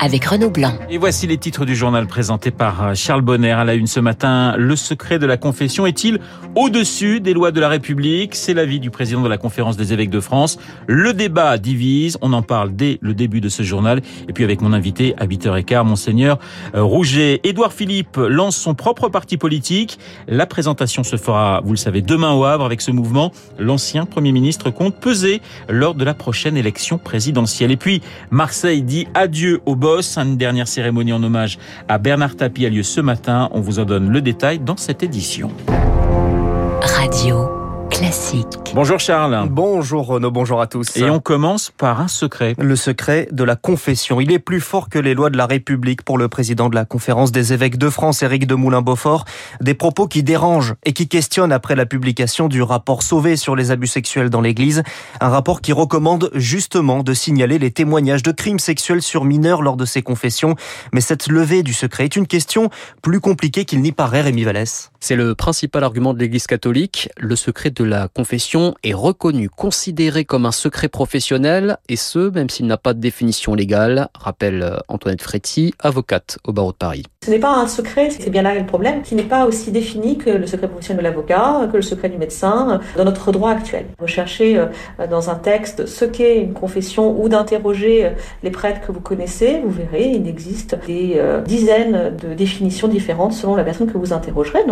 avec Renaud Blanc. Et voici les titres du journal présenté par euh, Charles Bonner à la une ce matin. Le secret de la confession est-il au-dessus des lois de la République? C'est l'avis du président de la conférence des évêques de France. Le débat divise. On en parle dès le début de ce journal. Et puis avec mon invité à 8h15, Monseigneur euh, Rouget. Édouard Philippe lance son propre parti politique. La présentation se fera, vous le savez, demain au Havre avec ce mouvement. L'ancien Premier ministre compte peser lors de la prochaine élection présidentielle. Et puis, Marseille dit adieu au une dernière cérémonie en hommage à Bernard Tapie a lieu ce matin. On vous en donne le détail dans cette édition. Radio classique. Bonjour Charles. Bonjour Renaud, bonjour à tous. Et on commence par un secret. Le secret de la confession. Il est plus fort que les lois de la République pour le président de la conférence des évêques de France, Éric de Moulin-Beaufort. Des propos qui dérangent et qui questionnent après la publication du rapport Sauvé sur les abus sexuels dans l'église. Un rapport qui recommande justement de signaler les témoignages de crimes sexuels sur mineurs lors de ces confessions. Mais cette levée du secret est une question plus compliquée qu'il n'y paraît, Rémi Vallès. C'est le principal argument de l'église catholique. Le secret de la confession est reconnu, considéré comme un secret professionnel, et ce, même s'il n'a pas de définition légale, rappelle euh, Antoinette Fréty, avocate au barreau de Paris. Ce n'est pas un secret, c'est bien là le problème, qui n'est pas aussi défini que le secret professionnel de l'avocat, que le secret du médecin, dans notre droit actuel. Recherchez euh, dans un texte ce qu'est une confession ou d'interroger euh, les prêtres que vous connaissez, vous verrez, il existe des dizaines de définitions différentes selon la personne que vous interrogerez.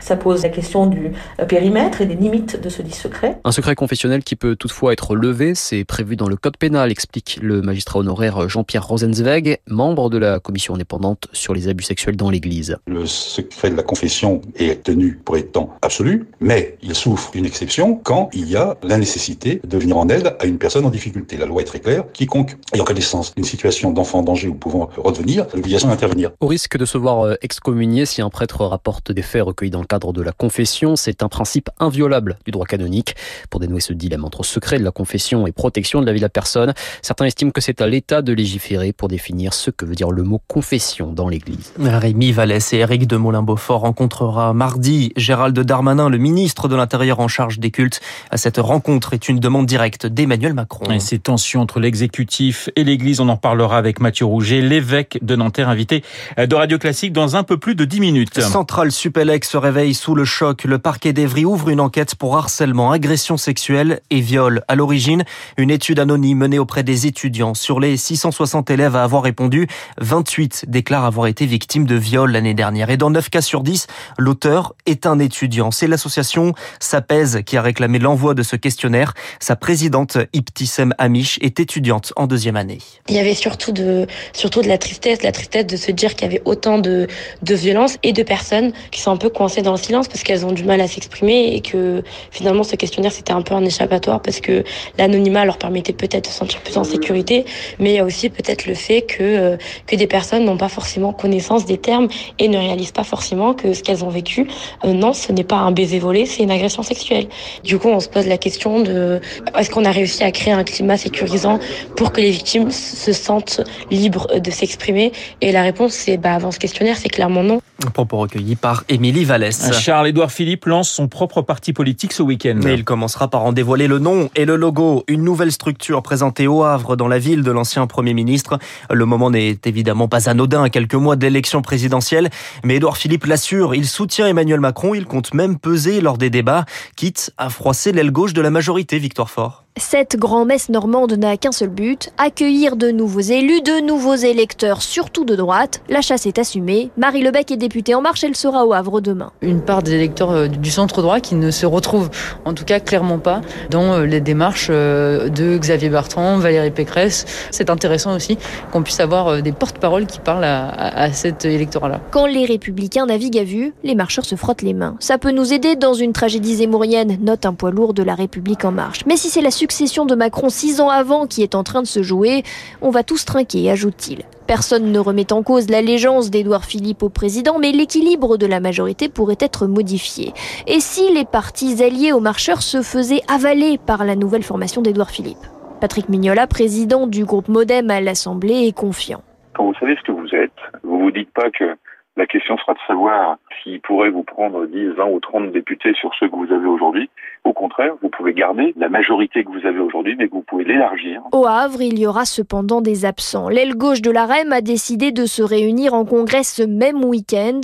Ça pose la question du périmètre et des limites de ce dit secret. Un secret confessionnel qui peut toutefois être levé, c'est prévu dans le code pénal, explique le magistrat honoraire Jean-Pierre Rosenzweig, membre de la commission indépendante sur les abus sexuels dans l'Église. Le secret de la confession est tenu pour étant absolu, mais il souffre d'une exception quand il y a la nécessité de venir en aide à une personne en difficulté. La loi est très claire, quiconque ayant connaissance d'une situation d'enfant en danger ou pouvant redevenir a l'obligation d'intervenir. Au risque de se voir euh, excommunié si un prêtre rapporte des faits recueillis dans le cadre de la confession, c'est un principe inviolable du droit canonique. Pour dénouer ce dilemme entre secret de la confession et protection de la vie de la personne, certains estiment que c'est à l'État de légiférer pour définir ce que veut dire le mot confession dans l'Église. Rémi Vallès et Éric de Molin-Beaufort rencontrera mardi Gérald Darmanin, le ministre de l'Intérieur en charge des cultes. Cette rencontre est une demande directe d'Emmanuel Macron. Et ces tensions entre l'exécutif et l'Église, on en parlera avec Mathieu Rouget, l'évêque de Nanterre, invité de Radio Classique dans un peu plus de 10 minutes. Centrale Supélec se réveille sous le choc. Le parquet d'Evry ouvre une enquête pour harcèlement, agression sexuelle et viol. À l'origine, une étude anonyme menée auprès des étudiants. Sur les 660 élèves à avoir répondu, 28 déclarent avoir été victimes de viol l'année dernière. Et dans 9 cas sur 10, l'auteur est un étudiant. C'est l'association SAPES qui a réclamé l'envoi de ce questionnaire. Sa présidente, Ibtissem Amish, est étudiante en deuxième année. Il y avait surtout de, surtout de la tristesse, la tristesse de se dire qu'il y avait autant de, de violence et de personnes qui sont un peu coincées dans le silence parce qu'elles ont du mal à s'exprimer et que finalement ce questionnaire c'était un peu un échappatoire parce que l'anonymat leur permettait peut-être de se sentir plus en sécurité, mais il y a aussi peut-être le fait que, euh, que des personnes n'ont pas forcément connaissance des termes et ne réalisent pas forcément que ce qu'elles ont vécu, euh, non, ce n'est pas un baiser volé, c'est une agression sexuelle. Du coup, on se pose la question de est-ce qu'on a réussi à créer un climat sécurisant pour que les victimes se sentent libres de s'exprimer? Et la réponse, c'est bah, avant ce questionnaire, c'est clairement non. Propos recueillis par Émilie Vallès. Charles-Édouard Philippe lance son propre parti politique ce week-end. Mais il commencera par en dévoiler le nom et le logo. Une nouvelle structure présentée au Havre dans la ville de l'ancien Premier ministre. Le moment n'est évidemment pas anodin à quelques mois d'élection présidentielle. Mais Édouard Philippe l'assure, il soutient Emmanuel Macron. Il compte même peser lors des débats, quitte à froisser l'aile gauche de la majorité, Victoire Fort. Cette grand-messe normande n'a qu'un seul but, accueillir de nouveaux élus, de nouveaux électeurs, surtout de droite. La chasse est assumée. Marie Lebec est députée En Marche, elle sera au Havre demain. Une part des électeurs euh, du centre droit qui ne se retrouvent, en tout cas clairement pas, dans euh, les démarches euh, de Xavier Bertrand, Valérie Pécresse. C'est intéressant aussi qu'on puisse avoir des porte-paroles qui parlent à, à cet électorat-là. Quand les républicains naviguent à vue, les marcheurs se frottent les mains. Ça peut nous aider dans une tragédie zémourienne, note un poids lourd de la République En Marche. Mais si c'est la succession de Macron six ans avant qui est en train de se jouer, on va tous trinquer, ajoute-t-il. Personne ne remet en cause l'allégeance d'Édouard Philippe au président, mais l'équilibre de la majorité pourrait être modifié. Et si les partis alliés aux marcheurs se faisaient avaler par la nouvelle formation d'Édouard Philippe? Patrick Mignola, président du groupe Modem à l'Assemblée, est confiant. Quand vous savez ce que vous êtes, vous vous dites pas que la question sera de savoir s'il pourrait vous prendre 10, 20 ou 30 députés sur ceux que vous avez aujourd'hui. Au contraire, vous pouvez garder la majorité que vous avez aujourd'hui, mais que vous pouvez l'élargir. Au Havre, il y aura cependant des absents. L'aile gauche de la REM a décidé de se réunir en congrès ce même week-end.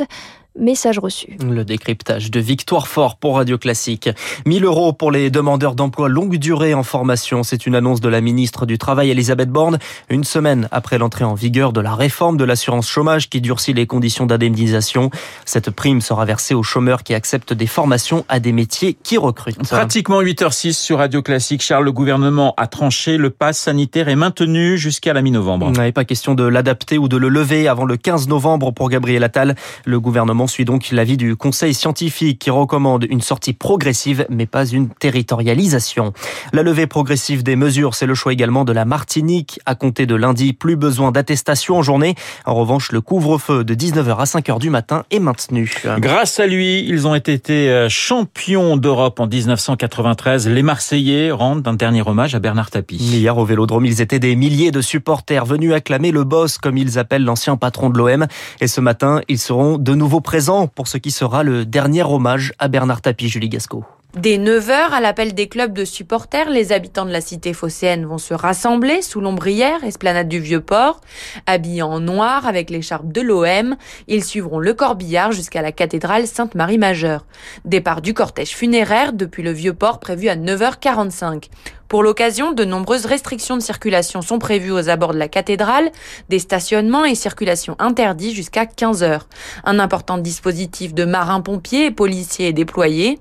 Message reçu. Le décryptage de Victoire Fort pour Radio Classique. 1000 euros pour les demandeurs d'emploi longue durée en formation. C'est une annonce de la ministre du Travail, Elisabeth Borne, une semaine après l'entrée en vigueur de la réforme de l'assurance chômage qui durcit les conditions d'indemnisation. Cette prime sera versée aux chômeurs qui acceptent des formations à des métiers qui recrutent. Pratiquement 8h06 sur Radio Classique. Charles, le gouvernement a tranché. Le pass sanitaire est maintenu jusqu'à la mi-novembre. Il n'avait pas question de l'adapter ou de le lever avant le 15 novembre pour Gabriel Attal. Le gouvernement suit donc l'avis du Conseil scientifique qui recommande une sortie progressive mais pas une territorialisation. La levée progressive des mesures, c'est le choix également de la Martinique. À compter de lundi, plus besoin d'attestation en journée. En revanche, le couvre-feu de 19h à 5h du matin est maintenu. Grâce à lui, ils ont été euh, champions d'Europe en 1993. Les Marseillais rendent un dernier hommage à Bernard Tapie. Hier au Vélodrome, ils étaient des milliers de supporters venus acclamer le boss, comme ils appellent l'ancien patron de l'OM. Et ce matin, ils seront de nouveau présents pour ce qui sera le dernier hommage à Bernard Tapie, Julie Gasco. Dès 9h, à l'appel des clubs de supporters, les habitants de la cité phocéenne vont se rassembler sous l'ombrière, esplanade du Vieux-Port. Habillés en noir avec l'écharpe de l'OM, ils suivront le corbillard jusqu'à la cathédrale Sainte-Marie-Majeure. Départ du cortège funéraire depuis le Vieux-Port prévu à 9h45. Pour l'occasion, de nombreuses restrictions de circulation sont prévues aux abords de la cathédrale, des stationnements et circulations interdits jusqu'à 15 heures. Un important dispositif de marins-pompiers et policiers est déployé.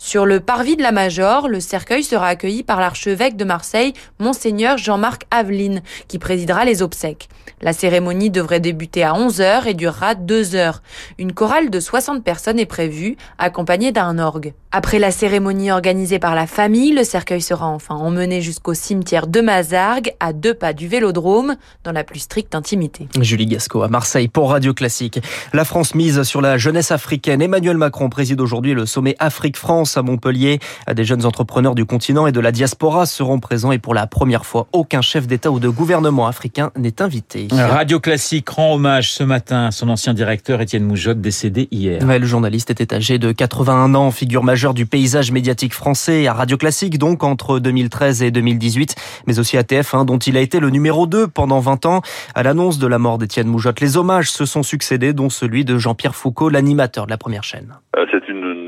Sur le parvis de la Major, le cercueil sera accueilli par l'archevêque de Marseille, Monseigneur Jean-Marc Aveline, qui présidera les obsèques. La cérémonie devrait débuter à 11 heures et durera 2 heures. Une chorale de 60 personnes est prévue, accompagnée d'un orgue. Après la cérémonie organisée par la famille, le cercueil sera enfin emmené jusqu'au cimetière de Mazargues, à deux pas du Vélodrome, dans la plus stricte intimité. Julie Gasco à Marseille pour Radio Classique. La France mise sur la jeunesse africaine. Emmanuel Macron préside aujourd'hui le sommet Afrique-France à Montpellier. Des jeunes entrepreneurs du continent et de la diaspora seront présents et pour la première fois, aucun chef d'État ou de gouvernement africain n'est invité. Radio Classique rend hommage ce matin à son ancien directeur Étienne Moujotte, décédé hier. Ouais, le journaliste était âgé de 81 ans, figure majeure du paysage médiatique français à Radio Classique, donc entre 2013 et 2018, mais aussi à TF1, dont il a été le numéro 2 pendant 20 ans. À l'annonce de la mort d'Étienne Moujotte, les hommages se sont succédés, dont celui de Jean-Pierre Foucault, l'animateur de la première chaîne. Euh,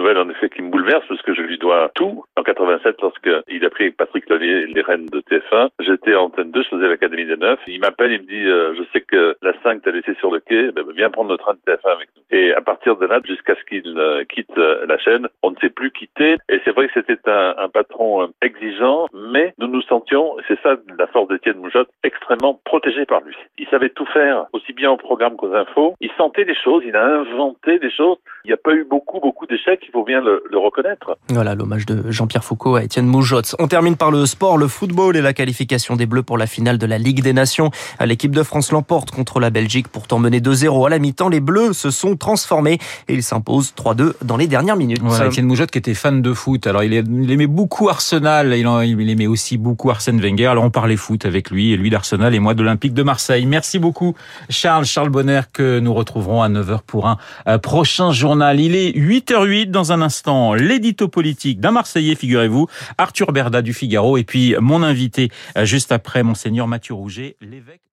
nouvelle en effet qui me bouleverse parce que je lui dois tout. En 87, lorsqu'il a pris Patrick Lonier les rênes de TF1, j'étais en antenne 2, je faisais l'Académie des 9. Il m'appelle, il me dit euh, Je sais que la 5 t'a laissé sur le quai, ben, viens prendre le train de TF1 avec nous. Et à partir de là, jusqu'à ce qu'il euh, quitte euh, la chaîne, on ne s'est plus quitté. Et c'est vrai que c'était un, un, patron euh, exigeant, mais nous nous sentions, c'est ça la force d'Étienne Moujotte, extrêmement protégé par lui. Il savait tout faire, aussi bien au programme qu'aux infos. Il sentait des choses, il a inventé des choses. Il n'y a pas eu beaucoup, beaucoup d'échecs, il faut bien le, le reconnaître. Voilà l'hommage de Jean-Pierre Foucault à Étienne Moujotte. On termine par le sport, le football et la qualification des Bleus pour la finale de la Ligue des Nations. L'équipe de France l'emporte contre la Belgique, pourtant menée 2-0 à la mi-temps. Les Bleus se sont transformés et ils s'imposent 3-2 dans les dernières minutes. Voilà, Étienne Moujotte qui était fan de foot. Alors il, aimait beaucoup Arsenal, il, il aimait aussi beaucoup Arsène Wenger. Alors on parlait foot avec lui, et lui d'Arsenal et moi de de Marseille. Merci beaucoup Charles, Charles Bonner que nous retrouverons à 9h pour un euh, prochain journal. Il est 8h08 dans un instant. L'édito politique d'un Marseillais, figurez-vous, Arthur Berda du Figaro et puis mon invité euh, juste après, monseigneur Mathieu Rouget, l'évêque